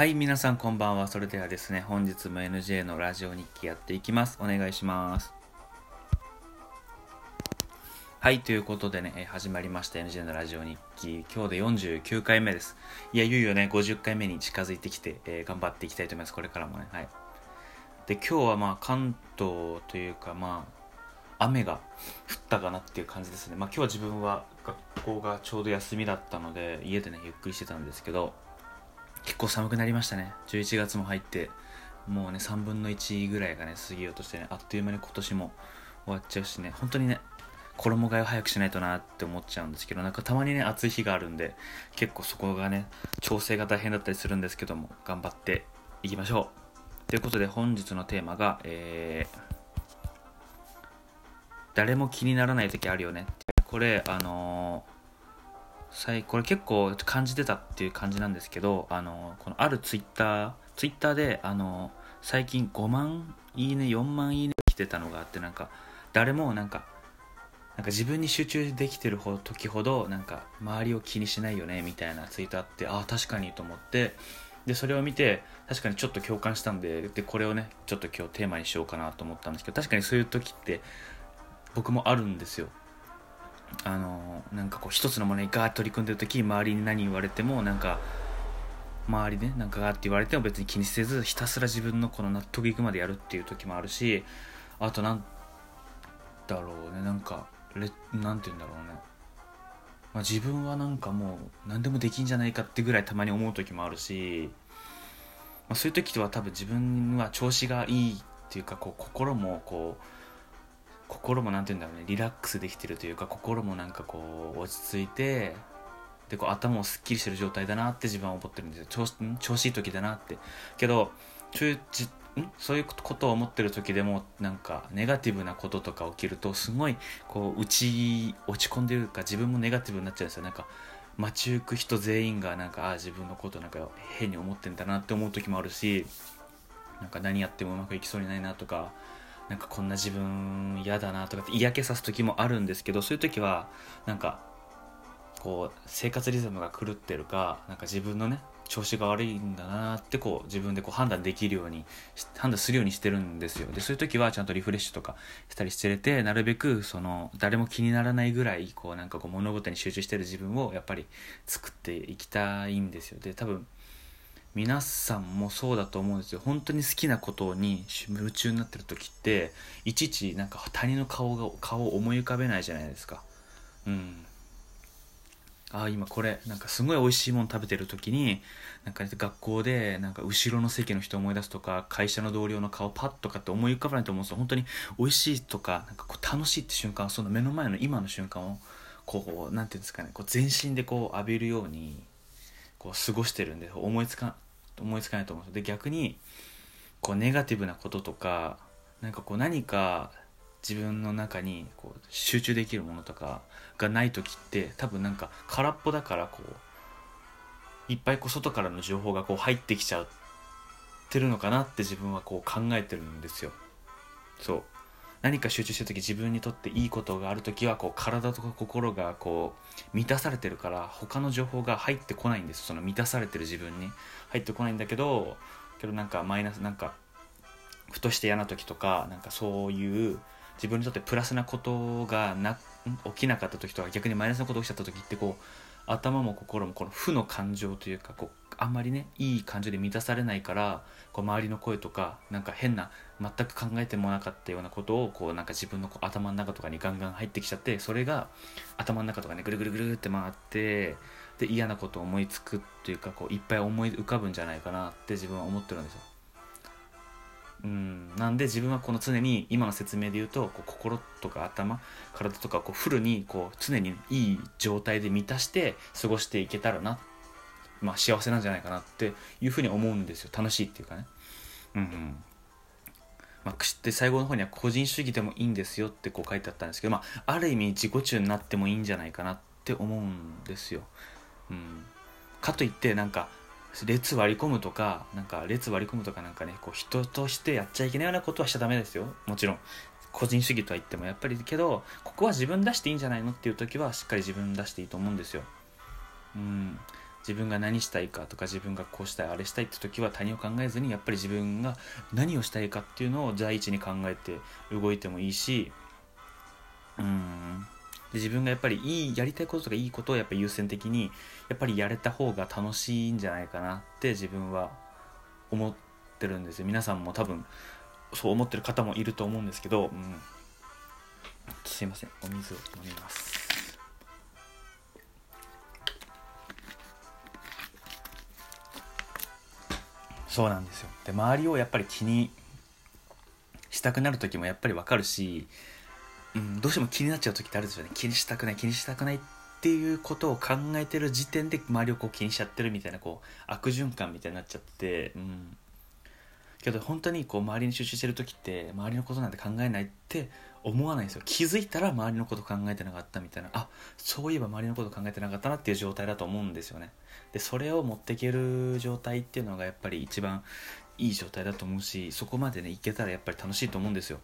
はい、皆さんこんばんは。それではですね、本日も NJ のラジオ日記やっていきます。お願いします。はい、ということでね、始まりました NJ のラジオ日記。今日で49回目です。いや、いよいよね、50回目に近づいてきて、えー頑張っていきたいと思います。これからもね。はい。で、今日はまあ、関東というか、まあ、雨が降ったかなっていう感じですね。まあ、今日は自分は学校がちょうど休みだったので、家でね、ゆっくりしてたんですけど、結構寒くなりましたね。11月も入ってもうね3分の1ぐらいがね過ぎようとしてねあっという間に今年も終わっちゃうしね本当にね衣替えを早くしないとなって思っちゃうんですけどなんかたまにね暑い日があるんで結構そこがね調整が大変だったりするんですけども頑張っていきましょう。ということで本日のテーマがえー誰も気にならない時あるよね。これあのー最これ結構感じてたっていう感じなんですけどあのこのあるツイッターツイッターであの最近5万いいね4万いいね来てたのがあってなんか誰もなんかなんか自分に集中できてる時ほどなんか周りを気にしないよねみたいなツイートあってああ確かにと思ってでそれを見て確かにちょっと共感したんででこれをねちょっと今日テーマにしようかなと思ったんですけど確かにそういう時って僕もあるんですよ。あのなんかこう一つのものにガーッと取り組んでる時周りに何言われてもなんか周りねなんかガーッて言われても別に気にせずひたすら自分のこの納得いくまでやるっていう時もあるしあとなんだろうねなんかレなんて言うんだろうね、まあ、自分はなんかもう何でもできんじゃないかってぐらいたまに思う時もあるし、まあ、そういう時とは多分自分は調子がいいっていうかこう心もこう心もなんて言うんだろうねリラックスできてるというか心もなんかこう落ち着いてでこう頭もすっきりしてる状態だなって自分は思ってるんですよ。調子調子いい時だなって。けどそういうじん？そういうことを思ってる時でもなんかネガティブなこととか起きるとすごいこう内落ち込んでるか自分もネガティブになっちゃうんですよ。なんか街行く人全員がなんかああ自分のことなんか変に思ってんだなって思う時もあるしなんか何やってもうまくいきそうにないなとかなんかこんな自分嫌だなとかって嫌気さす時もあるんですけどそういう時はなんかこう生活リズムが狂ってるかなんか自分のね調子が悪いんだなってこう自分でこう判断できるように判断するようにしてるんですよ。でそういう時はちゃんとリフレッシュとかしたりしてれてなるべくその誰も気にならないぐらいこうなんかこう物事に集中してる自分をやっぱり作っていきたいんですよ。で多分皆さんもそうだと思うんですよ。本当に好きなことに夢中になってる時っていちいちなんか他人の顔が顔を思い浮かべないじゃないですか。うん。ああ今これなんかすごい美味しいもの食べてる時になんか学校でなんか後ろの席の人を思い出すとか会社の同僚の顔パッとかって思い浮かばないと思うんですよ。本当に美味しいとかなんかこう楽しいって瞬間その目の前の今の瞬間をこうなんていうんですかねこう全身でこう浴びるようにこう過ごしてるんで思いつか思いつかないと思うんですで逆にこうネガティブなこととかなんかこう何か自分の中にこう集中できるものとかがない時って多分なんか空っぽだからこういっぱいこう外からの情報がこう入ってきちゃってるのかなって自分はこう考えてるんですよ。そう。何か集中してる時自分にとっていいことがある時はこう体とか心がこう満たされてるから他の情報が入ってこないんです。その満たされてる自分に。入ってこないんだけどけどなんかマイナスなんかふとして嫌な時とかなんかそういう自分にとってプラスなことがな起きなかった時とか逆にマイナスなことが起きちゃった時ってこう頭も心もこの負の感情というかこうあんまりねいい感情で満たされないからこう周りの声とかなんか変な全く考えてもなかったようなことをこうなんか自分のこう頭の中とかにガンガン入ってきちゃってそれが頭の中とかねぐるぐるぐるって回ってで嫌なことを思いつくっていうかこういっぱい思い浮かぶんじゃないかなって自分は思ってるんですよ。うん、なんで自分はこの常に今の説明で言うとこう心とか頭体とかこうフルにこう常にいい状態で満たして過ごしていけたらな、まあ、幸せなんじゃないかなっていうふうに思うんですよ楽しいっていうかね。うんうんまあ、くしって最後の方には個人主義でもいいんですよってこう書いてあったんですけど、まあ、ある意味自己中になってもいいんじゃないかなって思うんですよ。うん、かといってなんか列割り込むとかなんか列割り込むとかなんかねこう人としてやっちゃいけないようなことはしちゃダメですよ。もちろん。個人主義とは言ってもやっぱりけどここは自分出していいんじゃないのっていう時はしっかり自分出していいと思うんですよ。うん。自分が何したいかとか自分がこうしたいあれしたいって時は他人を考えずにやっぱり自分が何をしたいかっていうのを第一に考えて動いてもいいしうん。で自分がやっぱりいいやりたいこととかいいことをやっぱ優先的にやっぱりやれた方が楽しいんじゃないかなって自分は思ってるんですよ。皆さんも多分そう思ってる方もいると思うんですけど、うん、すいません。お水を飲みます。そうなんですよ。で周りをやっぱり気にしたくなる時もやっぱりわかるしうん、どうしても気になっちゃう時ってあるんですよね。気にしたくない気にしたくないっていうことを考えてる時点で周りをこう気にしちゃってるみたいなこう悪循環みたいになっちゃって、うん、けど本当にこう周りに集中してる時って周りのことなんて考えないって思わないんですよ。気づいたら周りのこと考えてなかったみたいな。あそういえば周りのこと考えてなかったなっていう状態だと思うんですよね。でそれを持っていける状態っていうのがやっぱり一番いい状態だと思うしそこまでねいけたらやっぱり楽しいと思うんですよ。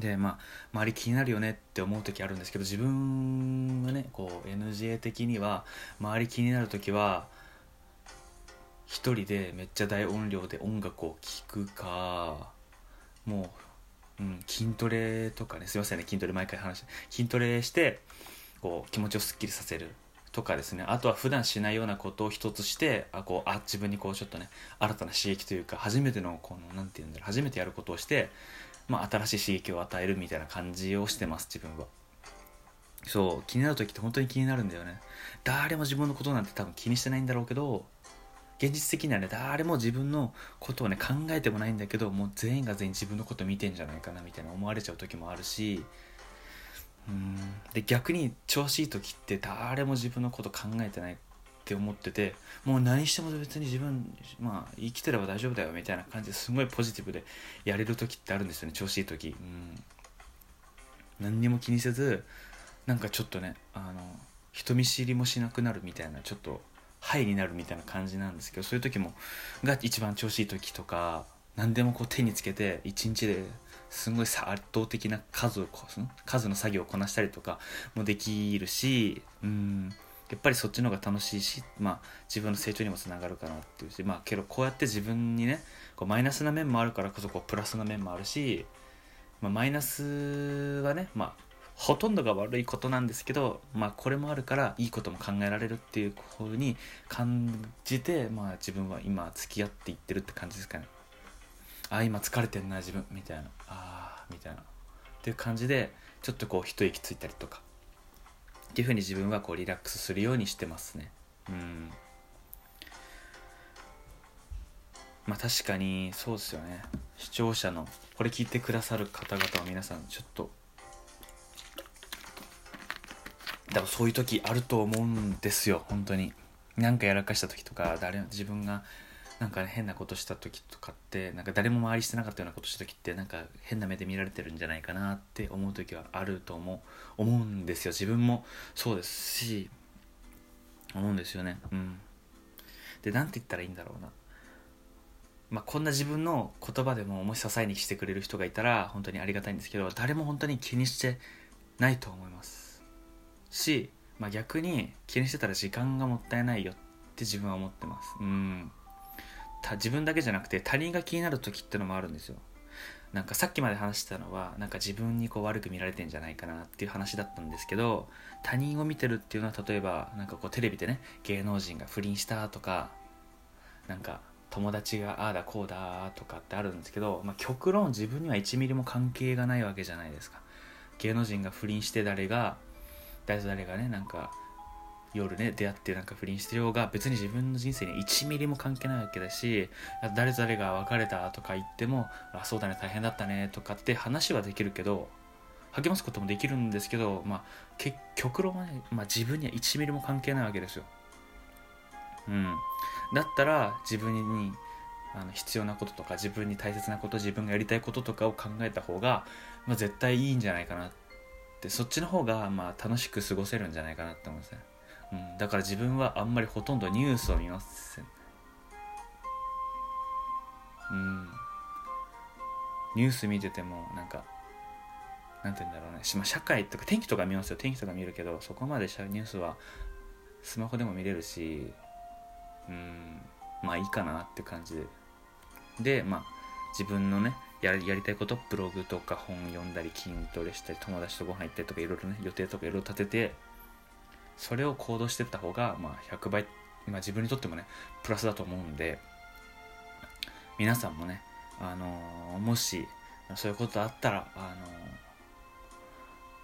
でまあ周り気になるよねって思う時あるんですけど自分はねこう NGA 的には周り気になる時は一人でめっちゃ大音量で音楽を聴くかもう、うん、筋トレとかねすいませんね筋トレ毎回話して筋トレしてこう気持ちをすっきりさせるとかですね。あとは普段しないようなことを一つしてあこうあ自分にこうちょっとね新たな刺激というか初めてのこの何て言うんだろう初めてやることをしてまあ、新しい刺激を与えるみたいな感じをしてます自分は。そう気になる時って本当に気になるんだよね。誰も自分のことなんて多分気にしてないんだろうけど現実的にはね誰も自分のことをね考えてもないんだけどもう全員が全員自分のこと見てんじゃないかなみたいな思われちゃう時もあるしうんで逆に調子いい時って誰も自分のこと考えてない。って思っててもう何しても別に自分まあ生きてれば大丈夫だよみたいな感じですごいポジティブでやれる時ってあるんですよね調子いい時。うん。何にも気にせずなんかちょっとねあの人見知りもしなくなるみたいなちょっとハイになるみたいな感じなんですけどそういう時もが一番調子いい時とか何でもこう手につけて一日ですごい圧倒的な数を数の作業をこなしたりとかもできるしうん。やっぱりそっちの方が楽しいし、まあ、自分の成長にもつながるかなっていうし、まあ、けどこうやって自分にねこうマイナスな面もあるからこそこうプラスな面もあるし、まあ、マイナスはね、まあ、ほとんどが悪いことなんですけど、まあ、これもあるからいいことも考えられるっていうふうに感じて、まあ、自分は今付き合っていってるって感じですかね。あ今疲れてんな自分みたいな。ああみたいな。っていう感じでちょっとこう一息ついたりとか。っていうふうに自分はこうリラックスするようにしてますね。うん。まあ確かにそうですよね。視聴者のこれ聞いてくださる方々は皆さんちょっと多分そういう時あると思うんですよ。本当に。なんかやらかした時とか誰自分がなんか、変なことした時とかってなんか誰も周りしてなかったようなことした時ってなんか変な目で見られてるんじゃないかなって思う時はあると思う思うんですよ。自分もそうですし思うんですよね。うん。で何て言ったらいいんだろうな。まあ、こんな自分の言葉でももし支えにしてくれる人がいたら本当にありがたいんですけど誰も本当に気にしてないと思います。し、まあ、逆に気にしてたら時間がもったいないよって自分は思ってます。うん。自分だけじゃなくて他人が気になる時ってのもあるんですよ。なんかさっきまで話してたのはなんか自分にこう悪く見られてんじゃないかなっていう話だったんですけど他人を見てるっていうのは例えばなんかこうテレビでね芸能人が不倫したとかなんか友達がああだこうだとかってあるんですけど、まあ、極論自分には1ミリも関係がないわけじゃないですか。芸能人が不倫して誰が誰と誰がねなんか夜ね出会ってなんか不倫してようが別に自分の人生に1ミリも関係ないわけだし誰々が別れたとか言ってもあそうだね大変だったねとかって話はできるけど励ますこともできるんですけど、まあ、極論はね、まあ、自分には1ミリも関係ないわけですよ。うん、だったら自分にあの必要なこととか自分に大切なこと自分がやりたいこととかを考えた方が、まあ、絶対いいんじゃないかなってそっちの方がまあ楽しく過ごせるんじゃないかなって思うんですね。うん、だから自分はあんまりほとんどニュースを見ません。うん。ニュース見ててもなんかなんて言うんだろうね、ま、社会とか天気とか見ますよ。天気とか見るけどそこまでニュースはスマホでも見れるしうん。まあいいかなって感じ。ででまあ自分のねややりたいことブログとか本読んだり筋トレしたり友達とご飯行ったりとかいろいろね予定とかいろいろ立ててそれを行動してった方が、まあ、100倍、まあ、自分にとってもねプラスだと思うんで皆さんもね、あのーもしそういうことあったら、あのー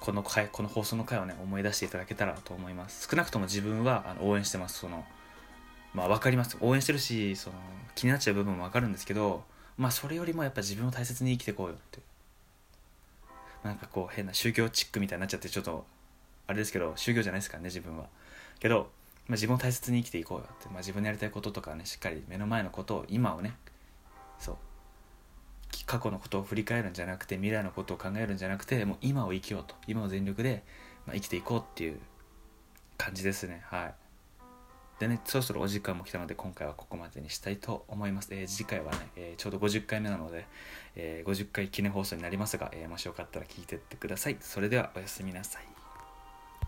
この回この放送の回をね思い出していただけたらと思います。少なくとも自分はあの応援してます。そのまあ分かります。応援してるしその気になっちゃう部分も分かるんですけどまあそれよりもやっぱ自分を大切に生きていこうよって。なんかこう変な宗教チックみたいになっちゃってちょっとあれですけど宗教じゃないですからね自分は。けど、まあ、自分を大切に生きていこうよって、まあ、自分のやりたいこととかねしっかり目の前のことを今をねそう。過去のことを振り返るんじゃなくて未来のことを考えるんじゃなくてもう今を生きようと。今を全力で、まあ、生きていこうっていう感じですね。はい。でねそろそろお時間も来たので今回はここまでにしたいと思います、えー次回はね、えーちょうど50回目なので、えー50回記念放送になりますが、えーもしよかったら聞いてってください。それではおやすみなさい。